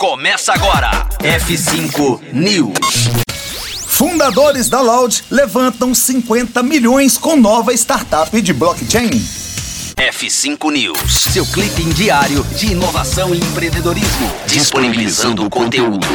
Começa agora. F5 News. Fundadores da Loud levantam 50 milhões com nova startup de blockchain. F5 News, seu clipe diário de inovação e empreendedorismo, disponibilizando o conteúdo.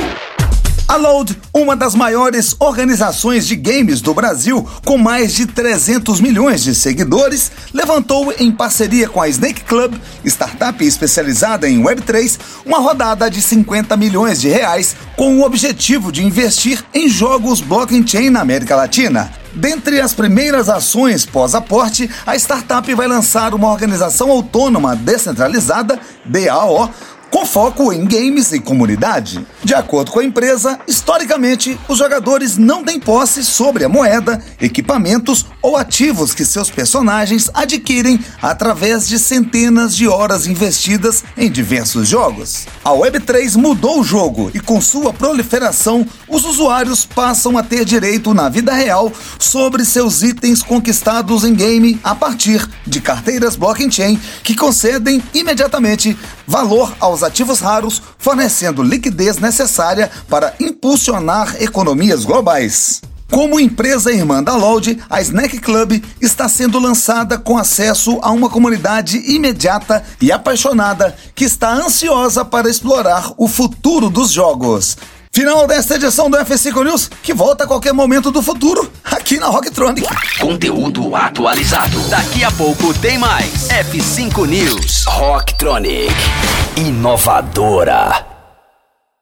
A Load, uma das maiores organizações de games do Brasil, com mais de 300 milhões de seguidores, levantou em parceria com a Snake Club, startup especializada em Web3, uma rodada de 50 milhões de reais com o objetivo de investir em jogos blockchain na América Latina. Dentre as primeiras ações pós-aporte, a startup vai lançar uma organização autônoma descentralizada, DAO, com foco em games e comunidade. De acordo com a empresa, historicamente, os jogadores não têm posse sobre a moeda, equipamentos ou ativos que seus personagens adquirem através de centenas de horas investidas em diversos jogos. A Web3 mudou o jogo e, com sua proliferação, os usuários passam a ter direito na vida real sobre seus itens conquistados em game a partir de carteiras blockchain que concedem imediatamente valor aos ativos raros, fornecendo liquidez necessária para impulsionar economias globais. Como empresa irmã da Loud, a Snack Club está sendo lançada com acesso a uma comunidade imediata e apaixonada que está ansiosa para explorar o futuro dos jogos. Final desta edição do F5 News, que volta a qualquer momento do futuro, aqui na Rocktronic. Conteúdo atualizado. Daqui a pouco tem mais. F5 News. Rocktronic. Inovadora.